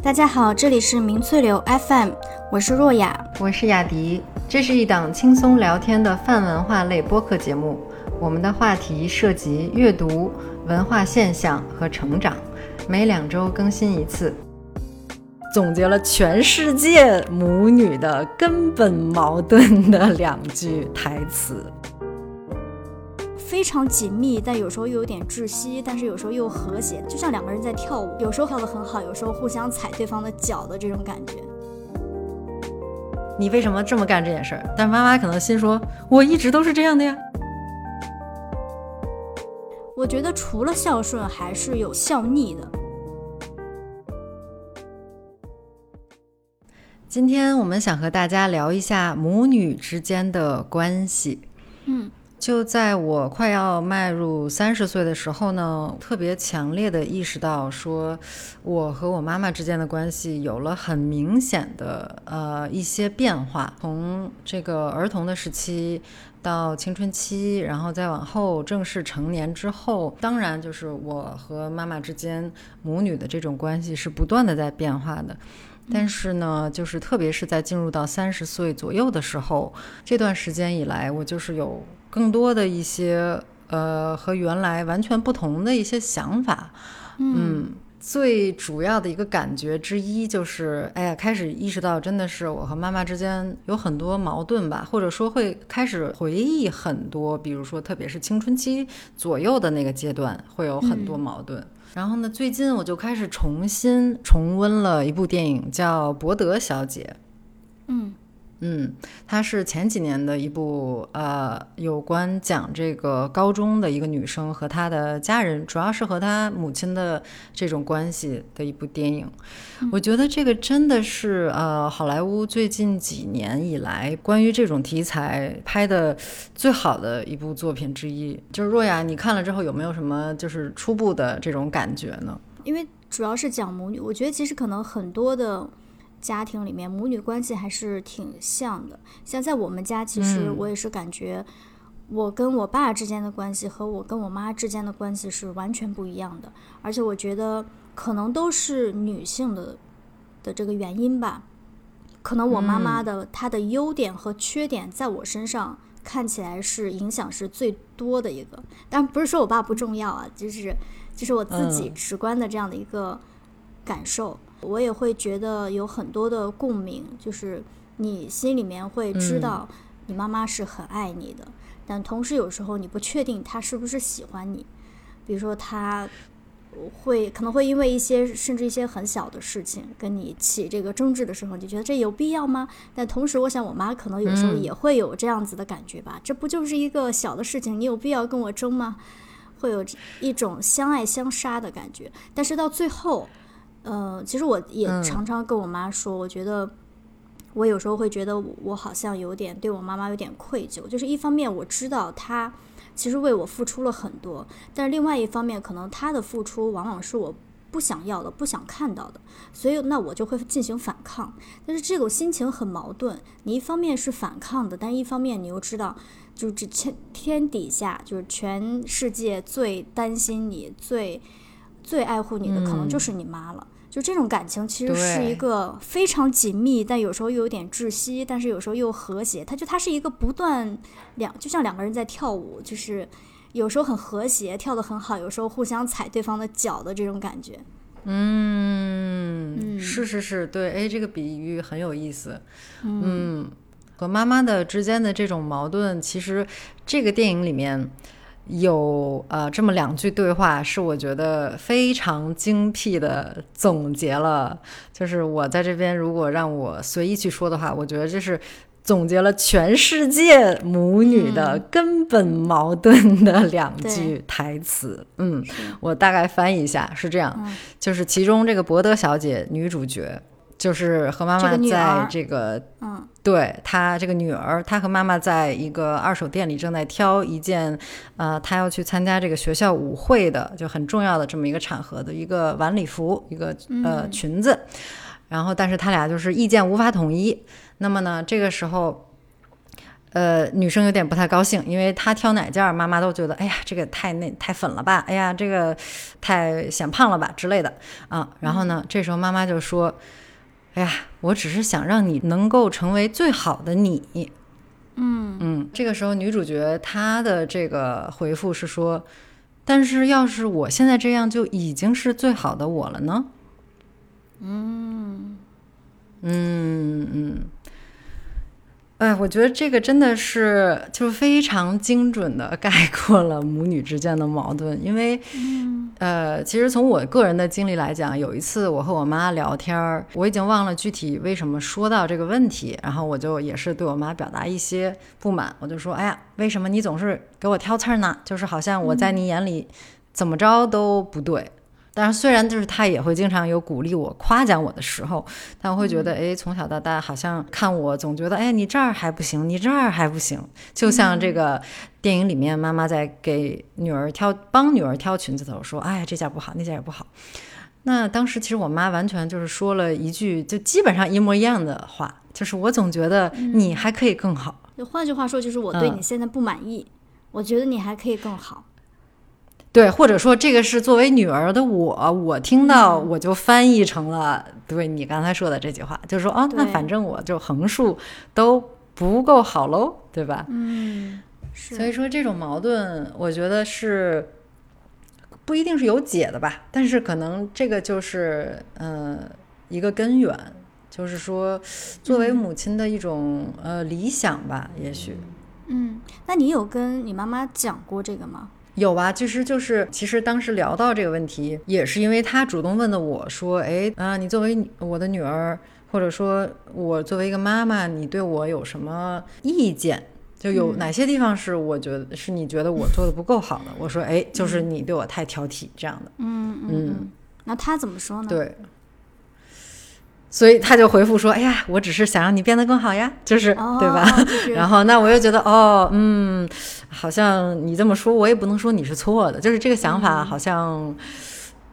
大家好，这里是明翠流 FM，我是若雅，我是雅迪。这是一档轻松聊天的泛文化类播客节目，我们的话题涉及阅读、文化现象和成长，每两周更新一次。总结了全世界母女的根本矛盾的两句台词。非常紧密，但有时候又有点窒息，但是有时候又和谐，就像两个人在跳舞，有时候跳得很好，有时候互相踩对方的脚的这种感觉。你为什么这么干这件事儿？但妈妈可能心说，我一直都是这样的呀。我觉得除了孝顺，还是有孝逆的。今天我们想和大家聊一下母女之间的关系。嗯。就在我快要迈入三十岁的时候呢，特别强烈的意识到，说我和我妈妈之间的关系有了很明显的呃一些变化。从这个儿童的时期到青春期，然后再往后正式成年之后，当然就是我和妈妈之间母女的这种关系是不断的在变化的。但是呢，就是特别是在进入到三十岁左右的时候，这段时间以来，我就是有。更多的一些呃和原来完全不同的一些想法，嗯，最主要的一个感觉之一就是，哎呀，开始意识到真的是我和妈妈之间有很多矛盾吧，或者说会开始回忆很多，比如说特别是青春期左右的那个阶段会有很多矛盾。然后呢，最近我就开始重新重温了一部电影，叫《伯德小姐》。嗯。嗯，它是前几年的一部呃，有关讲这个高中的一个女生和她的家人，主要是和她母亲的这种关系的一部电影。我觉得这个真的是呃，好莱坞最近几年以来关于这种题材拍的最好的一部作品之一。就是若雅，你看了之后有没有什么就是初步的这种感觉呢？因为主要是讲母女，我觉得其实可能很多的。家庭里面母女关系还是挺像的，像在我们家，其实我也是感觉，我跟我爸之间的关系和我跟我妈之间的关系是完全不一样的，而且我觉得可能都是女性的的这个原因吧，可能我妈妈的她的优点和缺点在我身上看起来是影响是最多的一个，但不是说我爸不重要啊，就是就是我自己直观的这样的一个感受。我也会觉得有很多的共鸣，就是你心里面会知道你妈妈是很爱你的，但同时有时候你不确定她是不是喜欢你，比如说她会可能会因为一些甚至一些很小的事情跟你起这个争执的时候，你觉得这有必要吗？但同时，我想我妈可能有时候也会有这样子的感觉吧，这不就是一个小的事情，你有必要跟我争吗？会有一种相爱相杀的感觉，但是到最后。呃，其实我也常常跟我妈说，我觉得我有时候会觉得我好像有点对我妈妈有点愧疚，就是一方面我知道她其实为我付出了很多，但是另外一方面可能她的付出往往是我不想要的、不想看到的，所以那我就会进行反抗。但是这种心情很矛盾，你一方面是反抗的，但一方面你又知道，就是这天天底下就是全世界最担心你、最最爱护你的，可能就是你妈了。就这种感情其实是一个非常紧密，但有时候又有点窒息，但是有时候又和谐。它就它是一个不断两，就像两个人在跳舞，就是有时候很和谐，跳得很好，有时候互相踩对方的脚的这种感觉。嗯，是是是，对，哎，这个比喻很有意思。嗯，和妈妈的之间的这种矛盾，其实这个电影里面。有呃这么两句对话，是我觉得非常精辟的总结了。就是我在这边如果让我随意去说的话，我觉得这是总结了全世界母女的根本矛盾的两句台词。嗯，我大概翻译一下，是这样，就是其中这个博德小姐女主角。就是和妈妈在这个，嗯，对她这个女儿，她和妈妈在一个二手店里正在挑一件，呃，她要去参加这个学校舞会的，就很重要的这么一个场合的一个晚礼服，一个呃裙子，然后但是他俩就是意见无法统一。那么呢，这个时候，呃，女生有点不太高兴，因为她挑哪件，妈妈都觉得，哎呀，这个太那太粉了吧，哎呀，这个太显胖了吧之类的啊。然后呢，这时候妈妈就说，哎呀，我只是想让你能够成为最好的你。嗯嗯，这个时候女主角她的这个回复是说，但是要是我现在这样就已经是最好的我了呢？嗯嗯嗯。哎，我觉得这个真的是就是非常精准的概括了母女之间的矛盾，因为，呃，其实从我个人的经历来讲，有一次我和我妈聊天儿，我已经忘了具体为什么说到这个问题，然后我就也是对我妈表达一些不满，我就说，哎呀，为什么你总是给我挑刺儿呢？就是好像我在你眼里怎么着都不对。但是虽然就是他也会经常有鼓励我、夸奖我的时候，但我会觉得，哎，从小到大好像看我总觉得，哎，你这儿还不行，你这儿还不行。就像这个电影里面，妈妈在给女儿挑、帮女儿挑裙子的时候说，哎，这件不好，那件也不好。那当时其实我妈完全就是说了一句，就基本上一模一样的话，就是我总觉得你还可以更好。就换句话说，就是我对你现在不满意，我觉得你还可以更好。对，或者说这个是作为女儿的我，我听到我就翻译成了对你刚才说的这句话，就是说啊，那反正我就横竖都不够好喽，对吧？嗯，所以说这种矛盾，我觉得是不一定是有解的吧，但是可能这个就是呃一个根源，就是说作为母亲的一种呃理想吧，也许。嗯，那你有跟你妈妈讲过这个吗？有啊，其实就是，其实当时聊到这个问题，也是因为他主动问的我说，哎啊，你作为我的女儿，或者说我作为一个妈妈，你对我有什么意见？就有哪些地方是我觉得是你觉得我做的不够好的？我说，哎，就是你对我太挑剔这样的。嗯嗯，那他怎么说呢？对。所以他就回复说：“哎呀，我只是想让你变得更好呀，就是对吧？”然后那我又觉得，哦，嗯，好像你这么说，我也不能说你是错的，就是这个想法好像，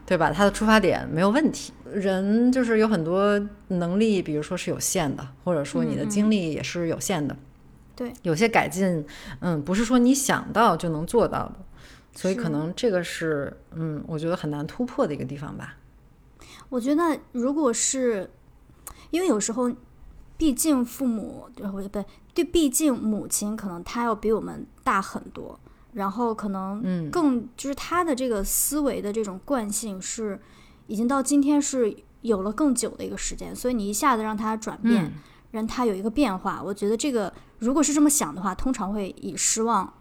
对吧？他的出发点没有问题。人就是有很多能力，比如说是有限的，或者说你的精力也是有限的。对，有些改进，嗯，不是说你想到就能做到的。所以可能这个是，嗯，我觉得很难突破的一个地方吧。我觉得如果是。因为有时候，毕竟父母对不对？对，毕竟母亲可能她要比我们大很多，然后可能更就是她的这个思维的这种惯性是已经到今天是有了更久的一个时间，所以你一下子让她转变，让她有一个变化，我觉得这个如果是这么想的话，通常会以失望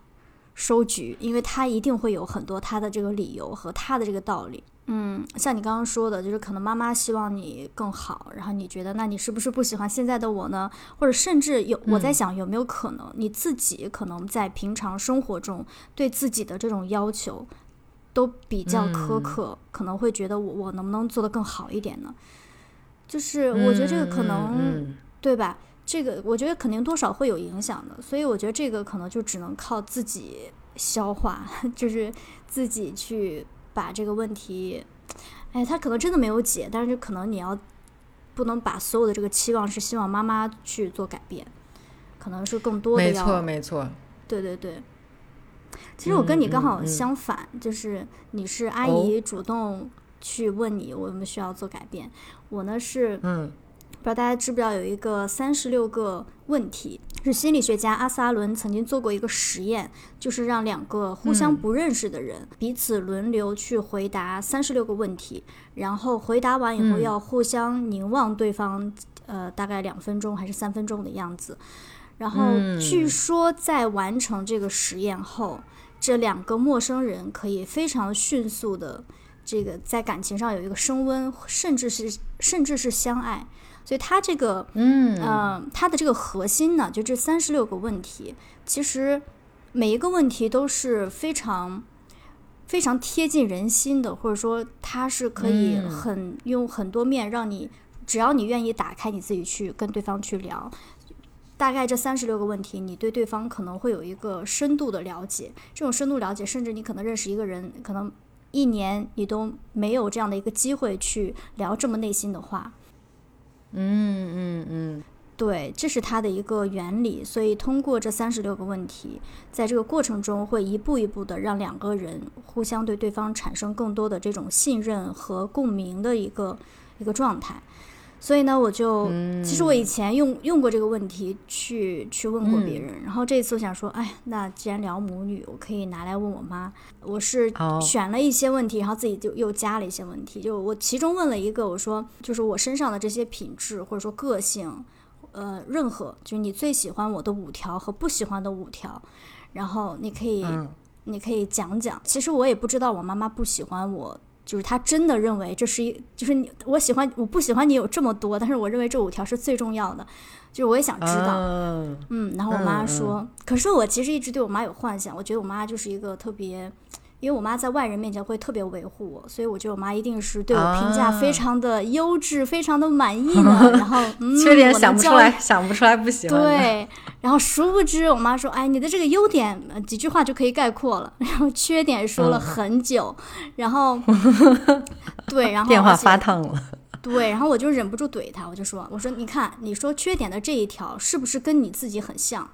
收局，因为他一定会有很多他的这个理由和他的这个道理。嗯，像你刚刚说的，就是可能妈妈希望你更好，然后你觉得，那你是不是不喜欢现在的我呢？或者甚至有，我在想有没有可能你自己可能在平常生活中对自己的这种要求都比较苛刻，可能会觉得我我能不能做得更好一点呢？就是我觉得这个可能对吧？这个我觉得肯定多少会有影响的，所以我觉得这个可能就只能靠自己消化，就是自己去。把这个问题，哎，他可能真的没有解，但是可能你要不能把所有的这个期望是希望妈妈去做改变，可能是更多的要没错没错，对对对。其实我跟你刚好相反，就是你是阿姨主动去问你我们需要做改变，我呢是嗯。不知道大家知不知道有一个三十六个问题，是心理学家阿斯阿伦曾经做过一个实验，就是让两个互相不认识的人彼此轮流去回答三十六个问题，然后回答完以后要互相凝望对方，呃，大概两分钟还是三分钟的样子。然后据说在完成这个实验后，这两个陌生人可以非常迅速的这个在感情上有一个升温，甚至是甚至是相爱。所以它这个，嗯，它的这个核心呢，就这三十六个问题，其实每一个问题都是非常非常贴近人心的，或者说它是可以很用很多面让你，只要你愿意打开你自己去跟对方去聊，大概这三十六个问题，你对对方可能会有一个深度的了解。这种深度了解，甚至你可能认识一个人，可能一年你都没有这样的一个机会去聊这么内心的话。嗯嗯嗯，对，这是它的一个原理。所以通过这三十六个问题，在这个过程中会一步一步的让两个人互相对对方产生更多的这种信任和共鸣的一个一个状态。所以呢，我就其实我以前用用过这个问题去去问过别人，然后这次我想说，哎，那既然聊母女，我可以拿来问我妈。我是选了一些问题，然后自己就又加了一些问题。就我其中问了一个，我说就是我身上的这些品质或者说个性，呃，任何就是你最喜欢我的五条和不喜欢的五条，然后你可以你可以讲讲。其实我也不知道我妈妈不喜欢我。就是他真的认为这是一，就是你我喜欢我不喜欢你有这么多，但是我认为这五条是最重要的，就是我也想知道，嗯，然后我妈说，可是我其实一直对我妈有幻想，我觉得我妈就是一个特别。因为我妈在外人面前会特别维护我，所以我觉得我妈一定是对我评价非常的优质，非常的满意呢。然后，嗯，缺点想不出来，想不出来不喜欢。对，然后殊不知我妈说：“哎，你的这个优点几句话就可以概括了。”然后缺点说了很久，然后，对，然后电话发烫了。对，然后我就忍不住怼她，我就说：“我说你看，你说缺点的这一条是不是跟你自己很像？”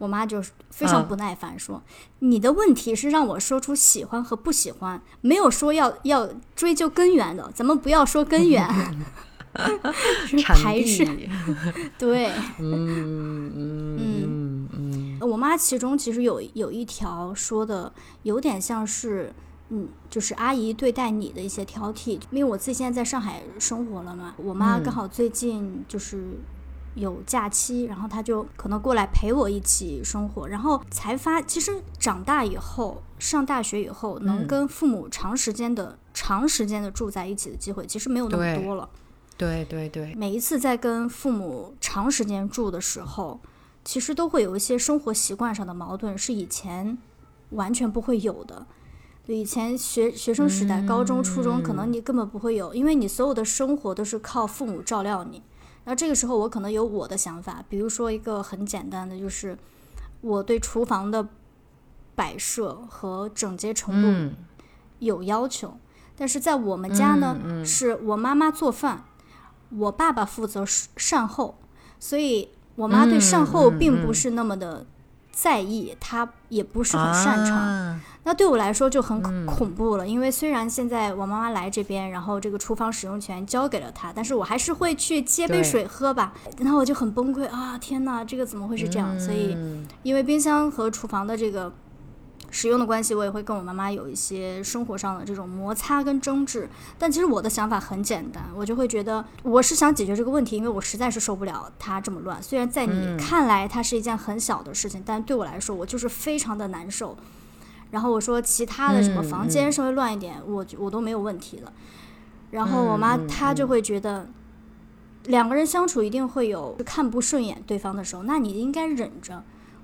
我妈就非常不耐烦说：“你的问题是让我说出喜欢和不喜欢，没有说要要追究根源的，咱们不要说根源，排斥。对，嗯嗯嗯嗯我妈其中其实有有一条说的有点像是，嗯，就是阿姨对待你的一些挑剔，因为我自己现在在上海生活了嘛，我妈刚好最近就是。”有假期，然后他就可能过来陪我一起生活，然后才发，其实长大以后，上大学以后，能跟父母长时间的、长时间的住在一起的机会，其实没有那么多了。对对对。每一次在跟父母长时间住的时候，其实都会有一些生活习惯上的矛盾，是以前完全不会有的。对，以前学学生时代，高中、初中，可能你根本不会有，因为你所有的生活都是靠父母照料你。那这个时候我可能有我的想法，比如说一个很简单的，就是我对厨房的摆设和整洁程度有要求。但是在我们家呢，是我妈妈做饭，我爸爸负责善后，所以我妈对善后并不是那么的。在意他也不是很擅长，那对我来说就很恐怖了。因为虽然现在我妈妈来这边，然后这个厨房使用权交给了他，但是我还是会去接杯水喝吧。然后我就很崩溃啊！天哪，这个怎么会是这样？所以，因为冰箱和厨房的这个。使用的关系，我也会跟我妈妈有一些生活上的这种摩擦跟争执。但其实我的想法很简单，我就会觉得我是想解决这个问题，因为我实在是受不了它这么乱。虽然在你看来它是一件很小的事情，但对我来说，我就是非常的难受。然后我说其他的什么房间稍微乱一点，我我都没有问题了。然后我妈她就会觉得两个人相处一定会有看不顺眼对方的时候，那你应该忍着。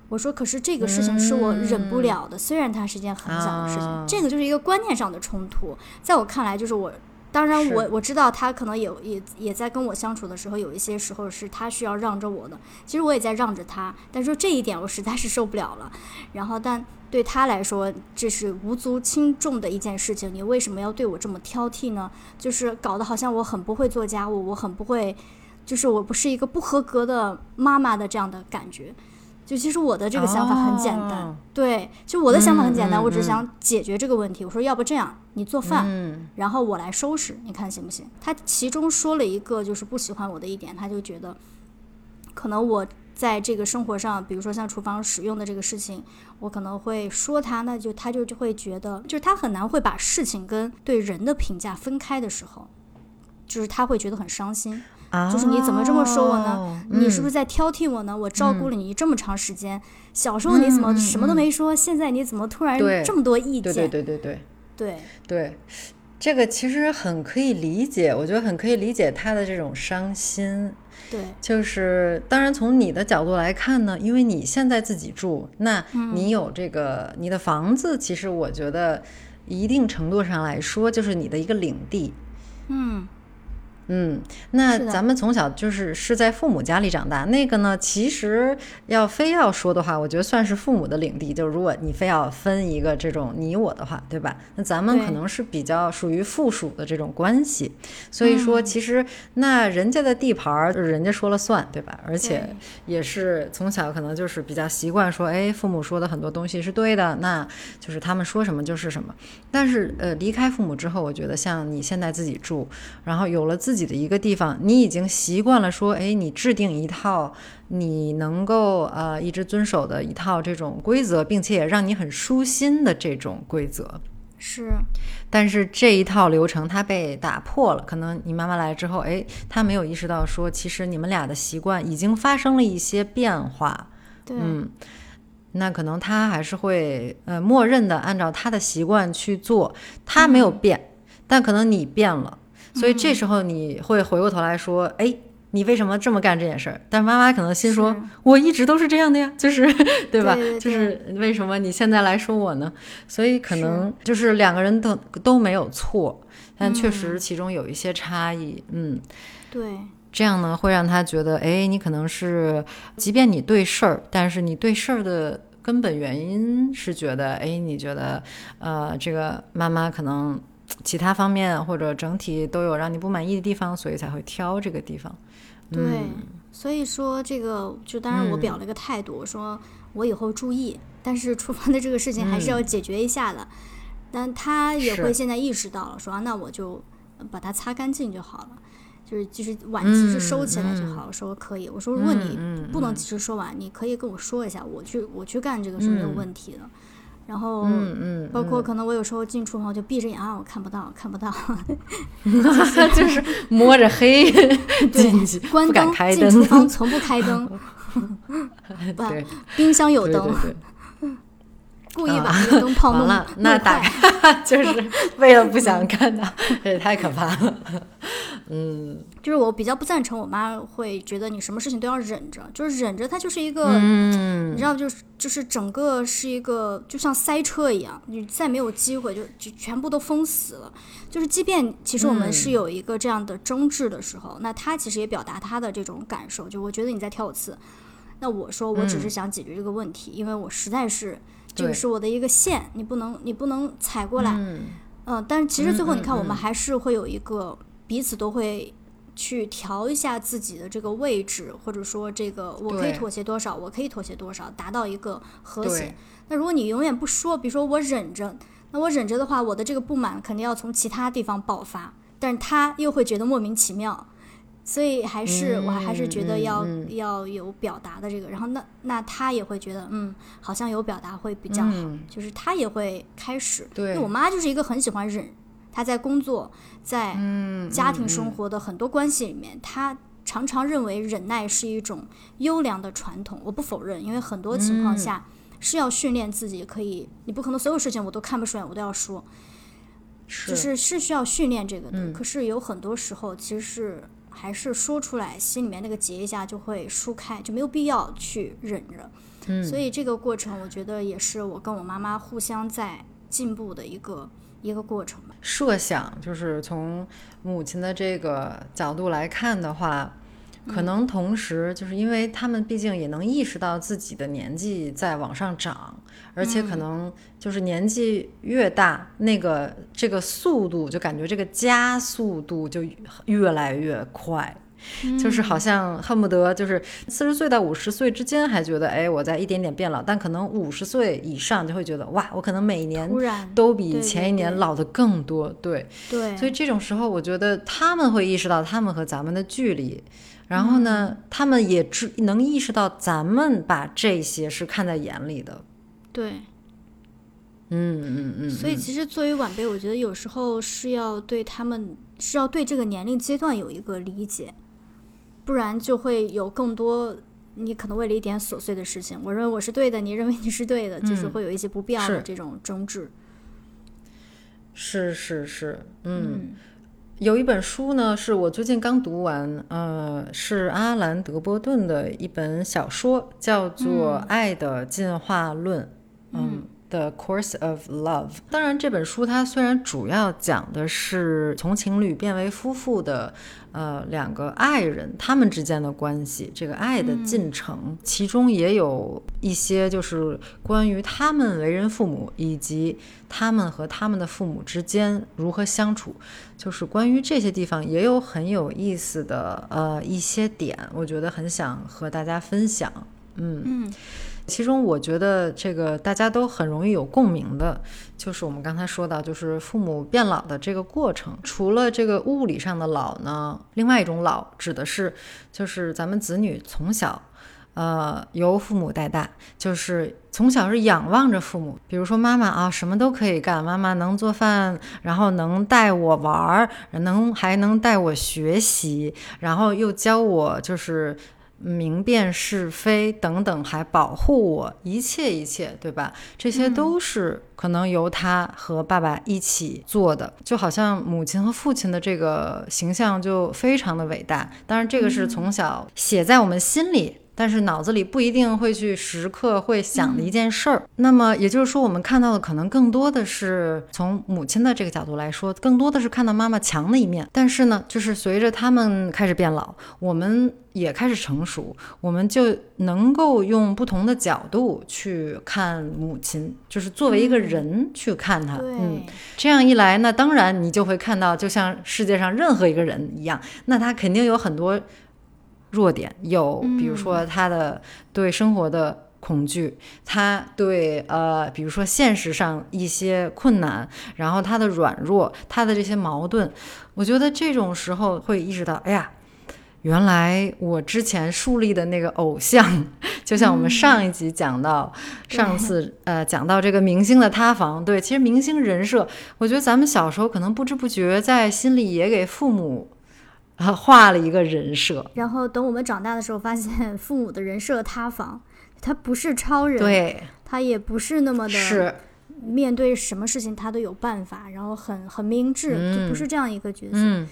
我说，可是这个事情是我忍不了的，虽然它是一件很小的事情，这个就是一个观念上的冲突。在我看来，就是我，当然我我知道他可能也也也在跟我相处的时候，有一些时候是他需要让着我的，其实我也在让着他，但是这一点我实在是受不了了。然后，但对他来说，这是无足轻重的一件事情，你为什么要对我这么挑剔呢？就是搞得好像我很不会做家务，我很不会，就是我不是一个不合格的妈妈的这样的感觉。就其实我的这个想法很简单，对，就我的想法很简单，我只想解决这个问题。我说要不这样，你做饭，然后我来收拾，你看行不行？他其中说了一个就是不喜欢我的一点，他就觉得可能我在这个生活上，比如说像厨房使用的这个事情，我可能会说他，那就他就就会觉得，就是他很难会把事情跟对人的评价分开的时候，就是他会觉得很伤心。就是你怎么这么说我呢？你是不是在挑剔我呢？我照顾了你这么长时间，小时候你怎么什么都没说？现在你怎么突然这么多意见？对对对对对对对，这个其实很可以理解，我觉得很可以理解他的这种伤心。对，就是当然从你的角度来看呢，因为你现在自己住，那你有这个你的房子，其实我觉得一定程度上来说就是你的一个领地。嗯。嗯，那咱们从小就是是在父母家里长大，那个呢，其实要非要说的话，我觉得算是父母的领地。就如果你非要分一个这种你我的话，对吧？那咱们可能是比较属于附属的这种关系。所以说，其实那人家的地盘儿，人家说了算，对吧？而且也是从小可能就是比较习惯说，哎，父母说的很多东西是对的，那就是他们说什么就是什么。但是呃，离开父母之后，我觉得像你现在自己住，然后有了自己的一个地方，你已经习惯了说，哎，你制定一套你能够呃一直遵守的一套这种规则，并且也让你很舒心的这种规则。是，但是这一套流程它被打破了，可能你妈妈来之后，哎，她没有意识到说，其实你们俩的习惯已经发生了一些变化。对，嗯，那可能她还是会呃默认的按照她的习惯去做，她没有变，但可能你变了。所以这时候你会回过头来说，哎，你为什么这么干这件事儿？但妈妈可能心说，我一直都是这样的呀，就是对吧？就是为什么你现在来说我呢？所以可能就是两个人都都没有错，但确实其中有一些差异。嗯，对，这样呢会让他觉得，哎，你可能是，即便你对事儿，但是你对事儿的根本原因是觉得，哎，你觉得，呃，这个妈妈可能。其他方面或者整体都有让你不满意的地方，所以才会挑这个地方。对，所以说这个就当然我表了一个态度，我说我以后注意，但是厨房的这个事情还是要解决一下的。但他也会现在意识到了，说那我就把它擦干净就好了，就是就是碗及时收起来就好了。说可以，我说如果你不能及时收完，你可以跟我说一下，我去我去干这个是没有问题的。然后，嗯嗯，包括可能我有时候进厨房就闭着眼啊，我看不到，看不到 就是摸着黑进去，关灯进厨房从不开灯，对，冰箱有灯，故意把那个灯泡弄了，那打就是为了不想看到，这也太可怕了。嗯，就是我比较不赞成，我妈会觉得你什么事情都要忍着，就是忍着，它就是一个，你知道，就是就是整个是一个，就像塞车一样，你再没有机会，就就全部都封死了。就是即便其实我们是有一个这样的争执的时候，那他其实也表达他的这种感受，就我觉得你在挑我刺，那我说我只是想解决这个问题，因为我实在是这个是我的一个线，你不能你不能踩过来，嗯，但是其实最后你看，我们还是会有一个。彼此都会去调一下自己的这个位置，或者说这个我可以妥协多少，我可以妥协多少，达到一个和谐。那如果你永远不说，比如说我忍着，那我忍着的话，我的这个不满肯定要从其他地方爆发，但是他又会觉得莫名其妙，所以还是我还是觉得要要有表达的这个，然后那那他也会觉得嗯，好像有表达会比较好，就是他也会开始。因为我妈就是一个很喜欢忍。他在工作，在家庭生活的很多关系里面，他常常认为忍耐是一种优良的传统。我不否认，因为很多情况下是要训练自己，可以，你不可能所有事情我都看不顺眼，我都要说，就是是需要训练这个的。可是有很多时候，其实是还是说出来，心里面那个结一下就会舒开，就没有必要去忍着。所以这个过程，我觉得也是我跟我妈妈互相在进步的一个。一个过程吧。设想就是从母亲的这个角度来看的话，可能同时就是因为他们毕竟也能意识到自己的年纪在往上涨，而且可能就是年纪越大，那个这个速度就感觉这个加速度就越来越快。就是好像恨不得就是四十岁到五十岁之间还觉得哎我在一点点变老，但可能五十岁以上就会觉得哇我可能每年都比前一年老的更多，对对，所以这种时候我觉得他们会意识到他们和咱们的距离，然后呢他们也知能意识到咱们把这些是看在眼里的，对，嗯嗯嗯，所以其实作为晚辈，我觉得有时候是要对他们是要对这个年龄阶段有一个理解。不然就会有更多，你可能为了一点琐碎的事情，我认为我是对的，你认为你是对的，就是会有一些不必要的这种争执。是是是，嗯，有一本书呢，是我最近刚读完，呃，是阿兰·德波顿的一本小说，叫做《爱的进化论》。嗯，The Course of Love。当然，这本书它虽然主要讲的是从情侣变为夫妇的，呃，两个爱人他们之间的关系，这个爱的进程，其中也有一些就是关于他们为人父母以及他们和他们的父母之间如何相处，就是关于这些地方也有很有意思的呃一些点，我觉得很想和大家分享。嗯。其中，我觉得这个大家都很容易有共鸣的，就是我们刚才说到，就是父母变老的这个过程。除了这个物理上的老呢，另外一种老指的是，就是咱们子女从小，呃，由父母带大，就是从小是仰望着父母。比如说妈妈啊，什么都可以干，妈妈能做饭，然后能带我玩儿，能还能带我学习，然后又教我就是。明辨是非等等，还保护我，一切一切，对吧？这些都是可能由他和爸爸一起做的，就好像母亲和父亲的这个形象就非常的伟大。当然，这个是从小写在我们心里。但是脑子里不一定会去时刻会想的一件事儿。那么也就是说，我们看到的可能更多的是从母亲的这个角度来说，更多的是看到妈妈强的一面。但是呢，就是随着他们开始变老，我们也开始成熟，我们就能够用不同的角度去看母亲，就是作为一个人去看她。嗯，这样一来，那当然你就会看到，就像世界上任何一个人一样，那他肯定有很多。弱点有，比如说他的对生活的恐惧，他对呃，比如说现实上一些困难，然后他的软弱，他的这些矛盾，我觉得这种时候会意识到，哎呀，原来我之前树立的那个偶像，就像我们上一集讲到，上次呃讲到这个明星的塌房，对，其实明星人设，我觉得咱们小时候可能不知不觉在心里也给父母。画了一个人设，然后等我们长大的时候，发现父母的人设塌房，他不是超人，对，他也不是那么的，是面对什么事情他都有办法，然后很很明智，就不是这样一个角色。嗯，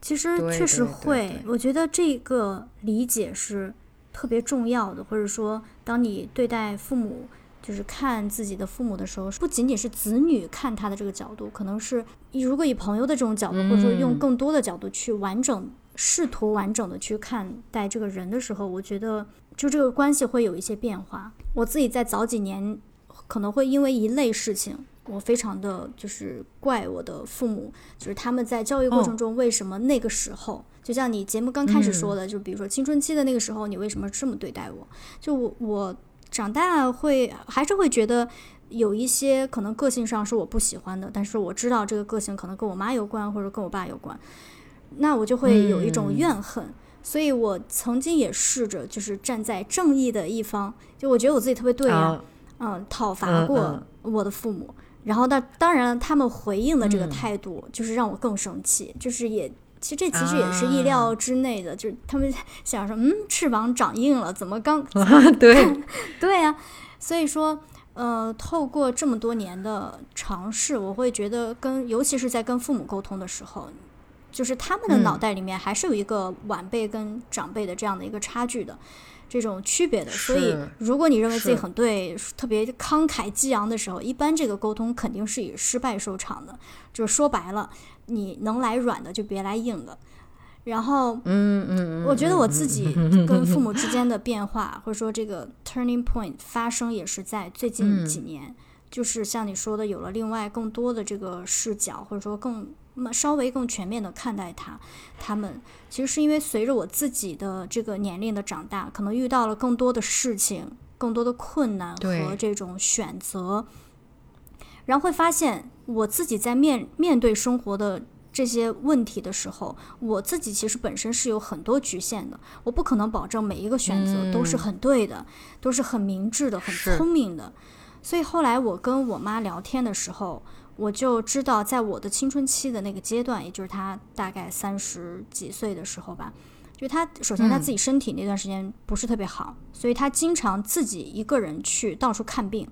其实确实会，我觉得这个理解是特别重要的，或者说，当你对待父母。就是看自己的父母的时候，不仅仅是子女看他的这个角度，可能是如果以朋友的这种角度，或者说用更多的角度去完整、试图完整的去看待这个人的时候，我觉得就这个关系会有一些变化。我自己在早几年可能会因为一类事情，我非常的就是怪我的父母，就是他们在教育过程中为什么那个时候，就像你节目刚开始说的，就比如说青春期的那个时候，你为什么这么对待我？就我我。长大会还是会觉得有一些可能个性上是我不喜欢的，但是我知道这个个性可能跟我妈有关或者跟我爸有关，那我就会有一种怨恨。所以我曾经也试着就是站在正义的一方，就我觉得我自己特别对啊，嗯，讨伐过我的父母。然后那当然他们回应的这个态度就是让我更生气，就是也。其实这其实也是意料之内的，就是他们 想说，嗯，翅膀长硬了，怎么刚？对，对呀。所以说，呃，透过这么多年的尝试，我会觉得，跟尤其是在跟父母沟通的时候，就是他们的脑袋里面还是有一个晚辈跟长辈的这样的一个差距的，这种区别的。所以，如果你认为自己很对，特别慷慨激昂的时候，一般这个沟通肯定是以失败收场的。就是说白了。你能来软的就别来硬的，然后，嗯嗯，我觉得我自己跟父母之间的变化，或者说这个 turning point 发生也是在最近几年，就是像你说的，有了另外更多的这个视角，或者说更稍微更全面的看待他，他们其实是因为随着我自己的这个年龄的长大，可能遇到了更多的事情，更多的困难和这种选择。然后会发现，我自己在面面对生活的这些问题的时候，我自己其实本身是有很多局限的。我不可能保证每一个选择都是很对的，都是很明智的、很聪明的。所以后来我跟我妈聊天的时候，我就知道，在我的青春期的那个阶段，也就是她大概三十几岁的时候吧，就她首先她自己身体那段时间不是特别好，所以她经常自己一个人去到处看病。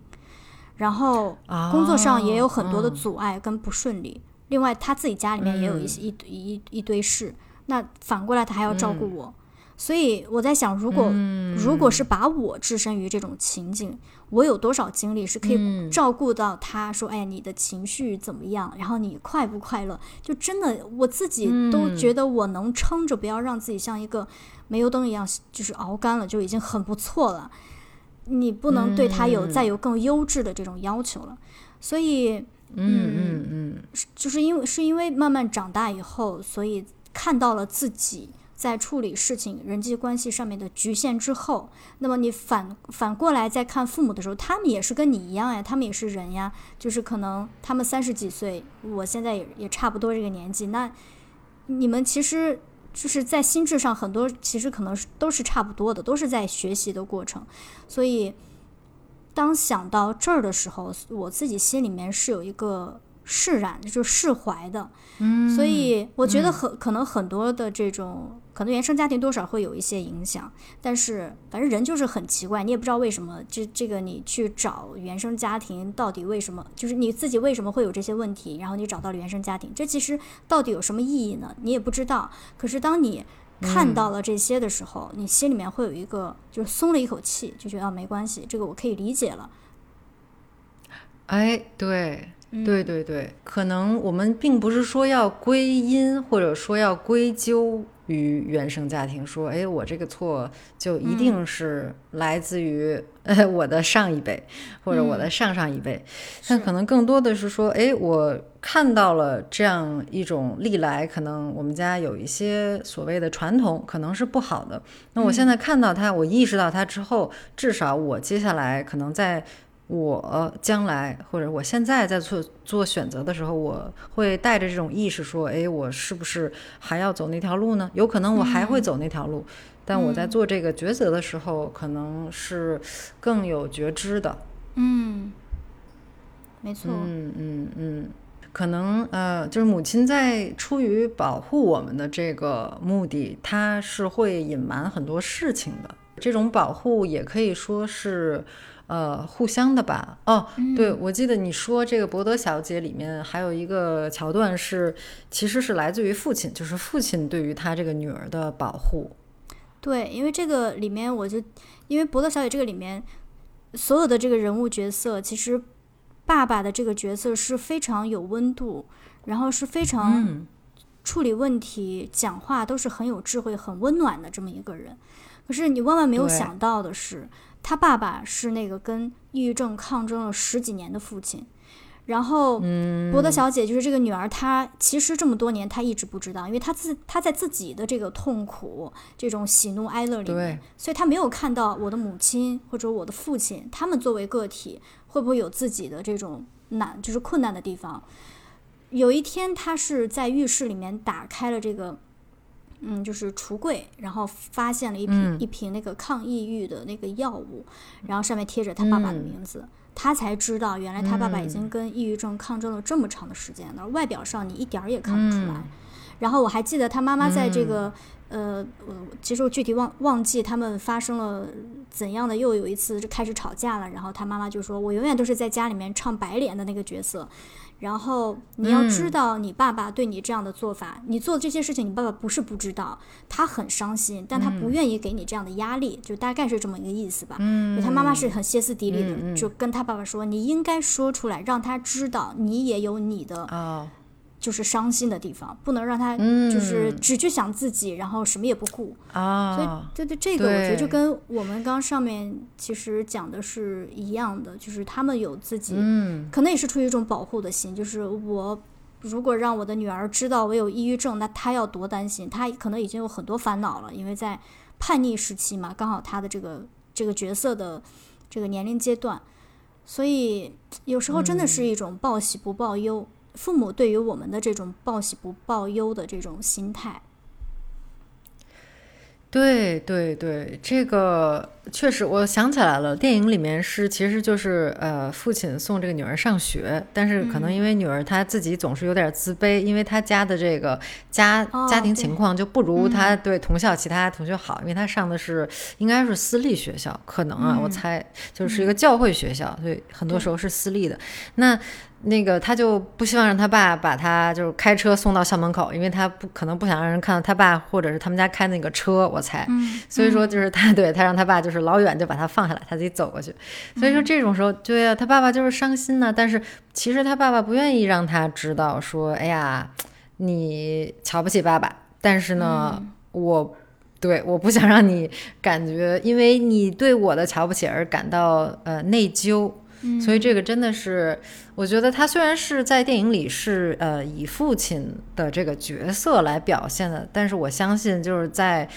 然后工作上也有很多的阻碍跟不顺利，另外他自己家里面也有一些一一一堆事，那反过来他还要照顾我，所以我在想，如果如果是把我置身于这种情景，我有多少精力是可以照顾到他？说，哎呀，你的情绪怎么样？然后你快不快乐？就真的我自己都觉得我能撑着，不要让自己像一个煤油灯一样，就是熬干了，就已经很不错了。你不能对他有再有更优质的这种要求了。所以，嗯嗯嗯，就是因为是因为慢慢长大以后，所以看到了自己。在处理事情、人际关系上面的局限之后，那么你反反过来再看父母的时候，他们也是跟你一样呀，他们也是人呀，就是可能他们三十几岁，我现在也也差不多这个年纪，那你们其实就是在心智上很多其实可能是都是差不多的，都是在学习的过程，所以当想到这儿的时候，我自己心里面是有一个。释然就是释怀的，嗯，所以我觉得很可能很多的这种可能原生家庭多少会有一些影响，但是反正人就是很奇怪，你也不知道为什么这这个你去找原生家庭到底为什么，就是你自己为什么会有这些问题，然后你找到了原生家庭，这其实到底有什么意义呢？你也不知道。可是当你看到了这些的时候，你心里面会有一个就是松了一口气，就觉得啊没关系，这个我可以理解了。哎，对。对对对，可能我们并不是说要归因，或者说要归咎于原生家庭，说，哎，我这个错就一定是来自于呃 我的上一辈，或者我的上上一辈。但可能更多的是说，哎，我看到了这样一种历来可能我们家有一些所谓的传统，可能是不好的。那我现在看到它，我意识到它之后，至少我接下来可能在。我将来或者我现在在做做选择的时候，我会带着这种意识说：“哎，我是不是还要走那条路呢？有可能我还会走那条路，但我在做这个抉择的时候，可能是更有觉知的。”嗯，没错。嗯嗯嗯，可能呃，就是母亲在出于保护我们的这个目的，她是会隐瞒很多事情的。这种保护也可以说是。呃，互相的吧。哦，对，我记得你说这个博德小姐里面还有一个桥段是，其实是来自于父亲，就是父亲对于他这个女儿的保护。对，因为这个里面，我就因为博德小姐这个里面所有的这个人物角色，其实爸爸的这个角色是非常有温度，然后是非常处理问题、讲话都是很有智慧、很温暖的这么一个人。可是你万万没有想到的是。他爸爸是那个跟抑郁症抗争了十几年的父亲，然后博德小姐就是这个女儿，她其实这么多年她一直不知道，因为她自她在自己的这个痛苦、这种喜怒哀乐里面，所以她没有看到我的母亲或者我的父亲，他们作为个体会不会有自己的这种难，就是困难的地方。有一天，她是在浴室里面打开了这个。嗯，就是橱柜，然后发现了一瓶一瓶那个抗抑郁的那个药物，然后上面贴着他爸爸的名字，他才知道原来他爸爸已经跟抑郁症抗争了这么长的时间了。外表上你一点儿也看不出来。然后我还记得他妈妈在这个呃，其实我具体忘忘记他们发生了怎样的，又有一次就开始吵架了。然后他妈妈就说：“我永远都是在家里面唱白脸的那个角色。”然后你要知道，你爸爸对你这样的做法，你做这些事情，你爸爸不是不知道，他很伤心，但他不愿意给你这样的压力，就大概是这么一个意思吧。嗯，他妈妈是很歇斯底里的，就跟他爸爸说，你应该说出来，让他知道你也有你的。就是伤心的地方，不能让他就是只去想自己，然后什么也不顾啊。所以，对对，这个我觉得就跟我们刚上面其实讲的是一样的，就是他们有自己，可能也是出于一种保护的心。就是我如果让我的女儿知道我有抑郁症，那她要多担心，她可能已经有很多烦恼了，因为在叛逆时期嘛，刚好她的这个这个角色的这个年龄阶段，所以有时候真的是一种报喜不报忧。父母对于我们的这种报喜不报忧的这种心态。对对对，这个确实，我想起来了。电影里面是，其实就是呃，父亲送这个女儿上学，但是可能因为女儿她自己总是有点自卑，因为她家的这个家家庭情况就不如她对同校其他同学好，因为她上的是应该是私立学校，可能啊，我猜就是一个教会学校，所以很多时候是私立的。那那个他就不希望让他爸把他就是开车送到校门口，因为他不可能不想让人看到他爸或者是他们家开那个车，我猜。所以说就是他 对他让他爸就是老远就把他放下来，他自己走过去。所以说这种时候，对呀，他爸爸就是伤心呢。但是其实他爸爸不愿意让他知道说，哎呀，你瞧不起爸爸。但是呢，我对我不想让你感觉因为你对我的瞧不起而感到呃内疚。所以这个真的是，我觉得他虽然是在电影里是呃以父亲的这个角色来表现的，但是我相信就是在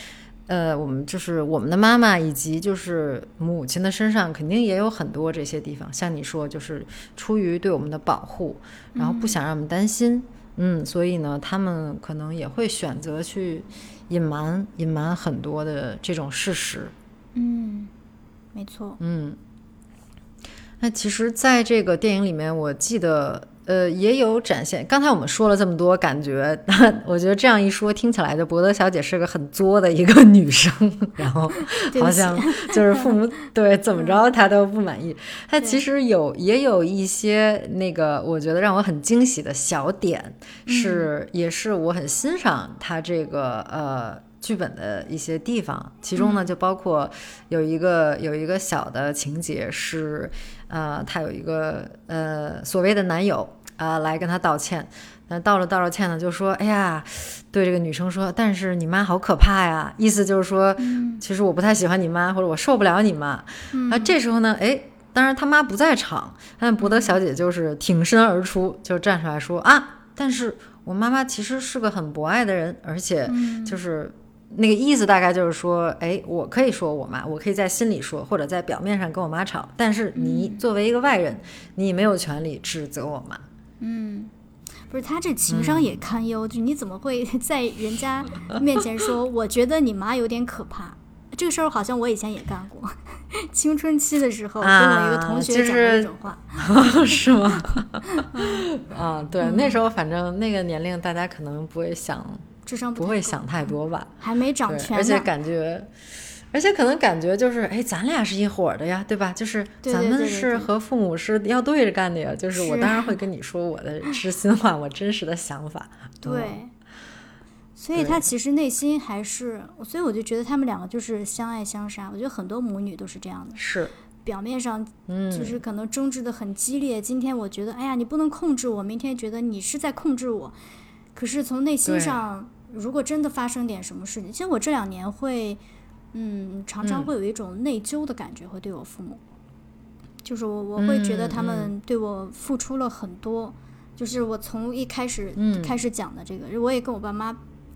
呃我们就是我们的妈妈以及就是母亲的身上，肯定也有很多这些地方。像你说，就是出于对我们的保护，然后不想让我们担心，嗯，所以呢，他们可能也会选择去隐瞒隐瞒很多的这种事实。嗯，没错。嗯。那其实，在这个电影里面，我记得，呃，也有展现。刚才我们说了这么多，感觉，我觉得这样一说，听起来就伯德小姐是个很作的一个女生，然后 好像就是父母 对怎么着她都不满意。她其实有也有一些那个，我觉得让我很惊喜的小点，是也是我很欣赏她这个呃。剧本的一些地方，其中呢就包括有一个有一个小的情节是，呃，她有一个呃所谓的男友啊来跟她道歉，那道了道了歉呢就说，哎呀，对这个女生说，但是你妈好可怕呀，意思就是说，其实我不太喜欢你妈，或者我受不了你妈。啊，这时候呢，哎，当然他妈不在场，但博德小姐就是挺身而出，就站出来说啊，但是我妈妈其实是个很博爱的人，而且就是。那个意思大概就是说，哎，我可以说我妈，我可以在心里说，或者在表面上跟我妈吵，但是你作为一个外人，你没有权利指责我妈。嗯，不是，他这情商也堪忧，就你怎么会在人家面前说，我觉得你妈有点可怕？这个事儿好像我以前也干过，青春期的时候跟我一个同学讲这种话，是吗？啊，对，那时候反正那个年龄，大家可能不会想。智商不会想太多吧？还没长全，而且感觉，而且可能感觉就是，哎，咱俩是一伙的呀，对吧？就是咱们是和父母是要对着干的呀。就是我当然会跟你说我的 知心话，我真实的想法。对，所以他其实内心还是，所以我就觉得他们两个就是相爱相杀。我觉得很多母女都是这样的，是表面上就是可能争执的很激烈。今天我觉得，哎呀，你不能控制我；明天觉得你是在控制我。可是从内心上。如果真的发生点什么事情，其实我这两年会，嗯，常常会有一种内疚的感觉，会对我父母，就是我我会觉得他们对我付出了很多，就是我从一开始开始讲的这个，我也跟我爸妈，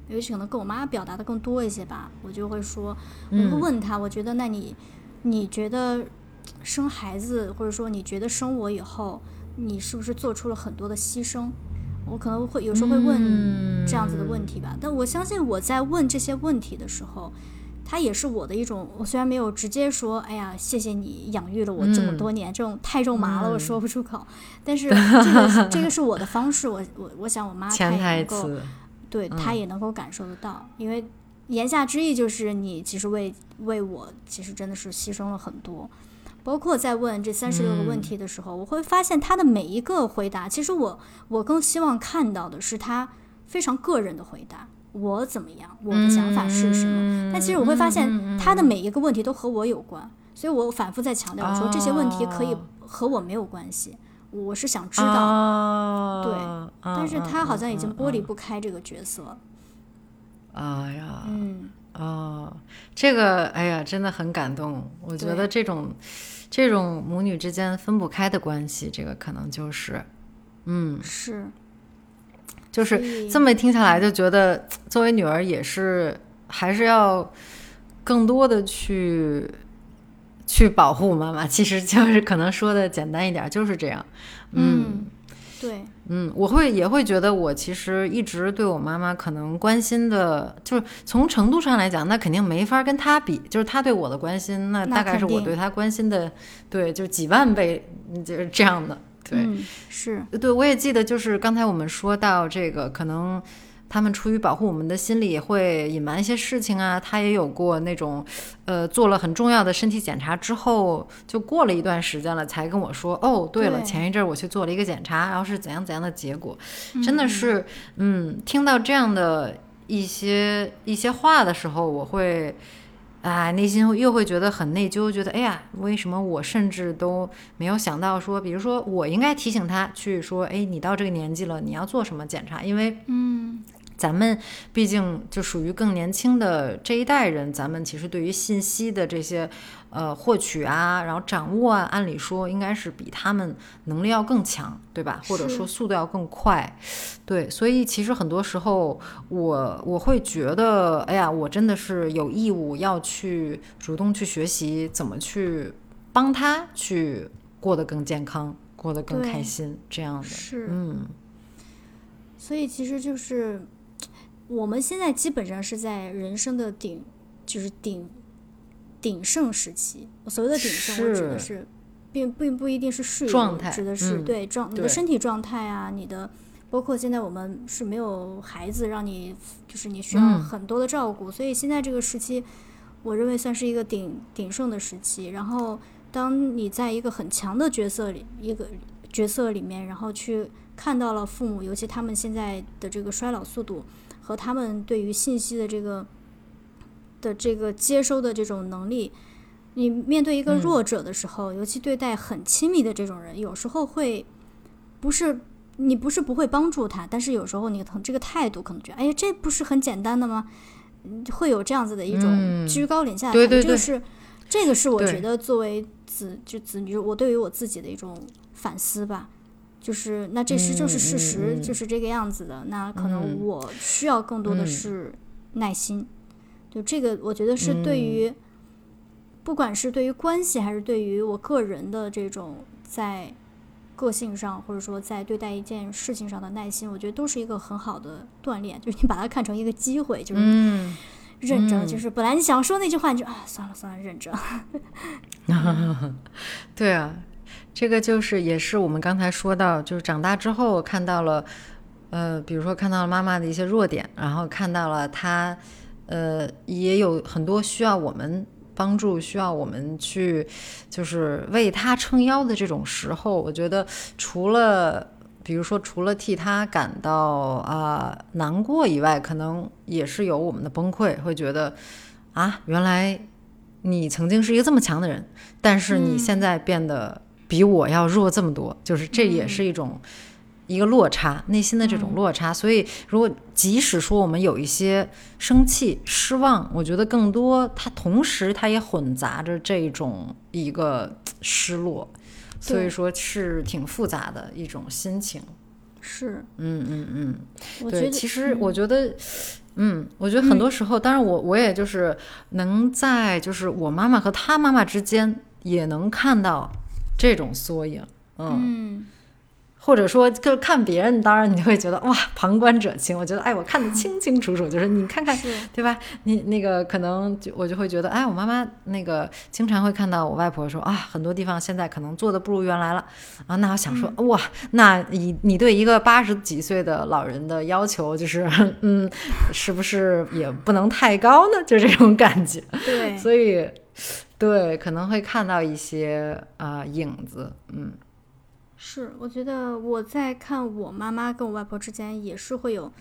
尤其可能跟我妈表达的更多一些吧，我就会说，我会问他，我觉得那你你觉得生孩子，或者说你觉得生我以后，你是不是做出了很多的牺牲？我可能会有时候会问这样子的问题吧，但我相信我在问这些问题的时候，它也是我的一种。我虽然没有直接说“哎呀，谢谢你养育了我这么多年”，这种太肉麻了，我说不出口。但是这个这个是我的方式，我我我想我妈她也能够，对她也能够感受得到，因为言下之意就是你其实为为我其实真的是牺牲了很多。包括在问这三十六个问题的时候，我会发现他的每一个回答，其实我我更希望看到的是他非常个人的回答。我怎么样？我的想法是什么？但其实我会发现他的每一个问题都和我有关，所以我反复在强调说这些问题可以和我没有关系。我是想知道，对，但是他好像已经剥离不开这个角色。哎呀，嗯，哦，这个，哎呀，真的很感动。我觉得这种。这种母女之间分不开的关系，这个可能就是，嗯，是，就是这么听下来，就觉得作为女儿也是还是要更多的去去保护妈妈。其实就是可能说的简单一点，就是这样，嗯。对，嗯，我会也会觉得，我其实一直对我妈妈可能关心的，就是从程度上来讲，那肯定没法跟她比，就是她对我的关心，那大概是我对她关心的，对，就几万倍，就是这样的，对，是。对，我也记得，就是刚才我们说到这个，可能。他们出于保护我们的心理，也会隐瞒一些事情啊。他也有过那种，呃，做了很重要的身体检查之后，就过了一段时间了，才跟我说，哦，对了，前一阵我去做了一个检查，然后是怎样怎样的结果。真的是，嗯，听到这样的一些一些话的时候，我会。哎，内心又会觉得很内疚，觉得哎呀，为什么我甚至都没有想到说，比如说我应该提醒他去说，哎，你到这个年纪了，你要做什么检查？因为，嗯。咱们毕竟就属于更年轻的这一代人，咱们其实对于信息的这些呃获取啊，然后掌握啊，按理说应该是比他们能力要更强，对吧？或者说速度要更快，对。所以其实很多时候，我我会觉得，哎呀，我真的是有义务要去主动去学习怎么去帮他去过得更健康，过得更开心，这样的。是，嗯。所以其实就是。我们现在基本上是在人生的顶，就是顶鼎盛时期。所谓的鼎盛，我指的是，并并不一定是事业，指的是对状你的身体状态啊，你的包括现在我们是没有孩子，让你就是你需要很多的照顾，所以现在这个时期，我认为算是一个鼎鼎盛的时期。然后，当你在一个很强的角色里，一个角色里面，然后去看到了父母，尤其他们现在的这个衰老速度。和他们对于信息的这个的这个接收的这种能力，你面对一个弱者的时候，尤其对待很亲密的这种人，有时候会不是你不是不会帮助他，但是有时候你可能这个态度可能觉得，哎呀，这不是很简单的吗？会有这样子的一种居高临下的，这个是这个是我觉得作为子就子女，我对于我自己的一种反思吧。就是那这是就是事实，就是这个样子的。那可能我需要更多的是耐心。就这个，我觉得是对于，不管是对于关系，还是对于我个人的这种在个性上，或者说在对待一件事情上的耐心，我觉得都是一个很好的锻炼。就是你把它看成一个机会，就是认真。就是本来你想说那句话，你就啊，算了算了，认真。对啊。这个就是也是我们刚才说到，就是长大之后看到了，呃，比如说看到了妈妈的一些弱点，然后看到了她，呃，也有很多需要我们帮助、需要我们去就是为她撑腰的这种时候，我觉得除了比如说除了替她感到啊难过以外，可能也是有我们的崩溃，会觉得啊，原来你曾经是一个这么强的人，但是你现在变得。比我要弱这么多，就是这也是一种一个落差，内心的这种落差。所以，如果即使说我们有一些生气、失望，我觉得更多它同时它也混杂着这种一个失落，所以说是挺复杂的一种心情。是，嗯嗯嗯，对，其实我觉得，嗯，我觉得很多时候，当然我我也就是能在就是我妈妈和她妈妈之间也能看到。这种缩影，嗯，或者说就是看别人，当然你会觉得哇，旁观者清。我觉得，哎，我看得清清楚楚，就是你看看，对吧？你那个可能就我就会觉得，哎，我妈妈那个经常会看到我外婆说啊，很多地方现在可能做的不如原来了啊。那我想说，哇，那你你对一个八十几岁的老人的要求，就是 嗯，是不是也不能太高呢？就这种感觉，对，所以。对，可能会看到一些啊影子，嗯，是，我觉得我在看我妈妈跟我外婆之间也是会有，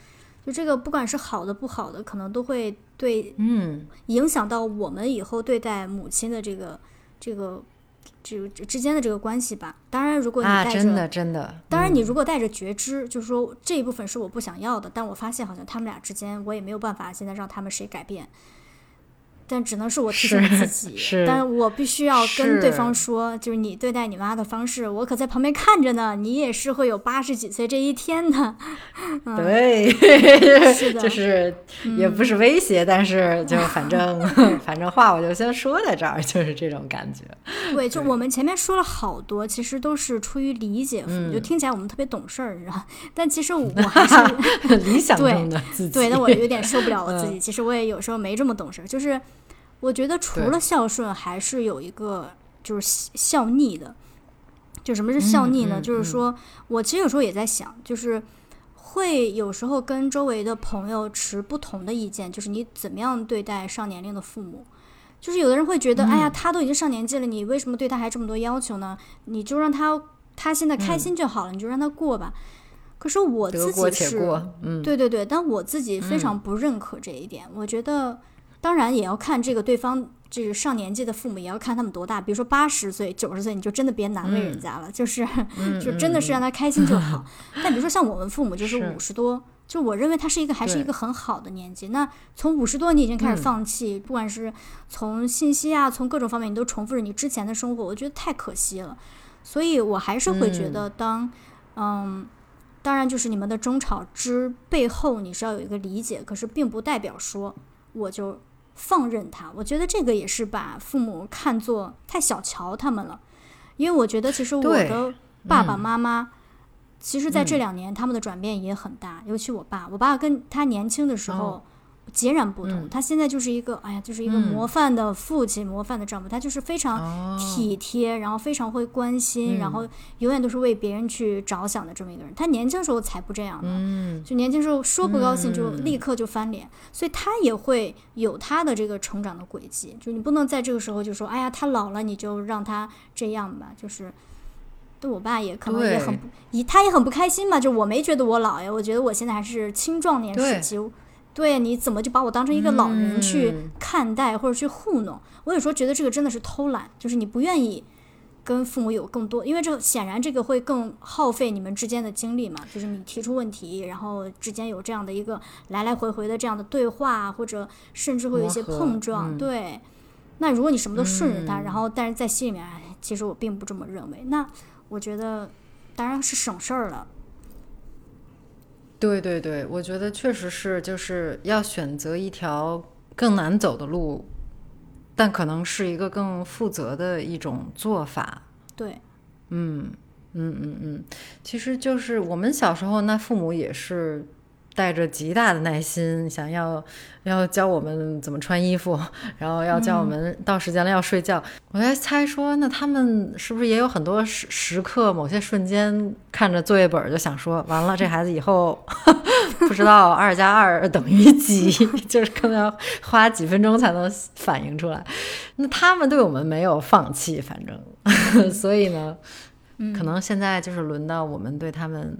就这个不管是好的不好的，可能都会对，嗯，影响到我们以后对待母亲的这个这个这个之间的这个关系吧。当然，如果你带着真的真的，当然你如果带着觉知，就是说这一部分是我不想要的，但我发现好像他们俩之间我也没有办法现在让他们谁改变。但只能是我提醒自 己，但是我必须要跟对方说，就是你对待你妈的方式，我可在旁边看着呢。你也是会有八十几岁这一天的，对，是的就是也不是威胁，但是就反正 反正话我就先说在这儿，就是这种感觉。对，就我们前面说了好多，其实都是出于理解，就听起来我们特别懂事儿，你知道？但其实我还是理想中的自己。对，那我有点受不了我自己。其实我也有时候没这么懂事，就是。我觉得除了孝顺，还是有一个就是孝逆的。就什么是孝逆呢？就是说我其实有时候也在想，就是会有时候跟周围的朋友持不同的意见，就是你怎么样对待上年龄的父母。就是有的人会觉得，哎呀，他都已经上年纪了，你为什么对他还这么多要求呢？你就让他他现在开心就好了，你就让他过吧。可是我自己是，嗯，对对对，但我自己非常不认可这一点。我觉得，当然也要看这个对方。这个上年纪的父母也要看他们多大，比如说八十岁、九十岁，你就真的别难为人家了，就是 就真的是让他开心就好。但比如说像我们父母，就是五十多，就我认为他是一个还是一个很好的年纪。那从五十多你已经开始放弃，不管是从信息啊，从各种方面你都重复着你之前的生活，我觉得太可惜了。所以我还是会觉得，当嗯，当然就是你们的争吵之背后，你是要有一个理解，可是并不代表说我就。放任他，我觉得这个也是把父母看作太小瞧他们了，因为我觉得其实我的爸爸妈妈，其实在这两年他们的转变也很大，尤其我爸，我爸跟他年轻的时候。截然不同，他现在就是一个，哎呀，就是一个模范的父亲，模范的丈夫。他就是非常体贴，然后非常会关心，然后永远都是为别人去着想的这么一个人。他年轻时候才不这样呢，就年轻时候说不高兴就立刻就翻脸，所以他也会有他的这个成长的轨迹。就你不能在这个时候就说，哎呀，他老了你就让他这样吧。就是对我爸也可能也很不，他也很不开心嘛。就我没觉得我老呀，我觉得我现在还是青壮年时期。对，你怎么就把我当成一个老人去看待或者去糊弄？我有时候觉得这个真的是偷懒，就是你不愿意跟父母有更多，因为这显然这个会更耗费你们之间的精力嘛。就是你提出问题，然后之间有这样的一个来来回回的这样的对话，或者甚至会有一些碰撞。对，那如果你什么都顺着他，然后但是在心里面，其实我并不这么认为。那我觉得当然是省事儿了。对对对，我觉得确实是，就是要选择一条更难走的路，但可能是一个更负责的一种做法。对，嗯嗯嗯嗯，其实就是我们小时候，那父母也是。带着极大的耐心，想要要教我们怎么穿衣服，然后要教我们到时间了要睡觉。我在猜说，那他们是不是也有很多时时刻，某些瞬间看着作业本就想说，完了，这孩子以后 不知道二加二 等于几，就是可能要花几分钟才能反应出来。那他们对我们没有放弃，反正，所以呢，可能现在就是轮到我们对他们。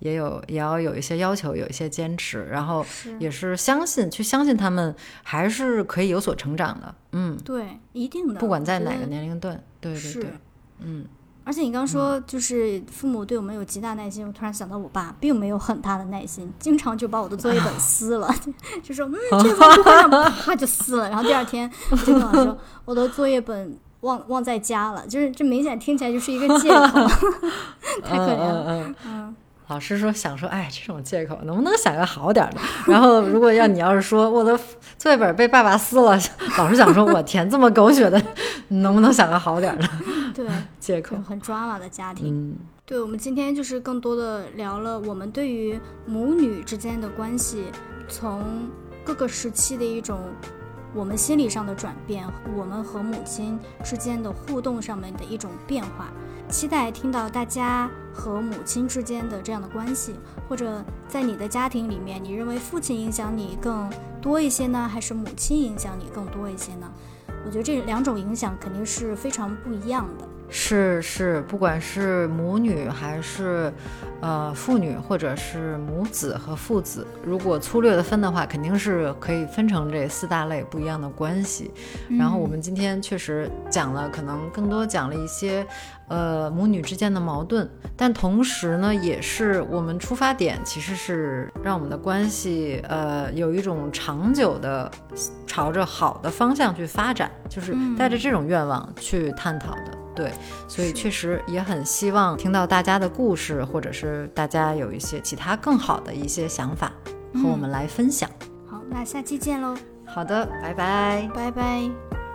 也有也要有一些要求，有一些坚持，然后也是相信，去相信他们还是可以有所成长的。嗯，对，一定的，不管在哪个年龄段，对对对，嗯。而且你刚说就是父母对我们有极大耐心，我突然想到我爸并没有很大的耐心，经常就把我的作业本 撕了，就说嗯，这次不会让啪就撕了，然后第二天就跟我说我的作业本忘忘在家了，就是这明显听起来就是一个借口，太可怜了，嗯。老师说想说，哎，这种借口能不能想个好点的？然后如果要你要是说我的作业本被爸爸撕了，老师想说，我填，这么狗血的，能不能想个好点的？对，借口很抓马的家庭。嗯，对，我们今天就是更多的聊了我们对于母女之间的关系，从各个时期的一种我们心理上的转变，我们和母亲之间的互动上面的一种变化。期待听到大家和母亲之间的这样的关系，或者在你的家庭里面，你认为父亲影响你更多一些呢，还是母亲影响你更多一些呢？我觉得这两种影响肯定是非常不一样的。是是，不管是母女还是，呃，父女，或者是母子和父子，如果粗略的分的话，肯定是可以分成这四大类不一样的关系。然后我们今天确实讲了，可能更多讲了一些，呃，母女之间的矛盾，但同时呢，也是我们出发点其实是让我们的关系，呃，有一种长久的朝着好的方向去发展，就是带着这种愿望去探讨的。对，所以确实也很希望听到大家的故事，或者是大家有一些其他更好的一些想法和我们来分享。好，那下期见喽。好的，拜拜，拜拜。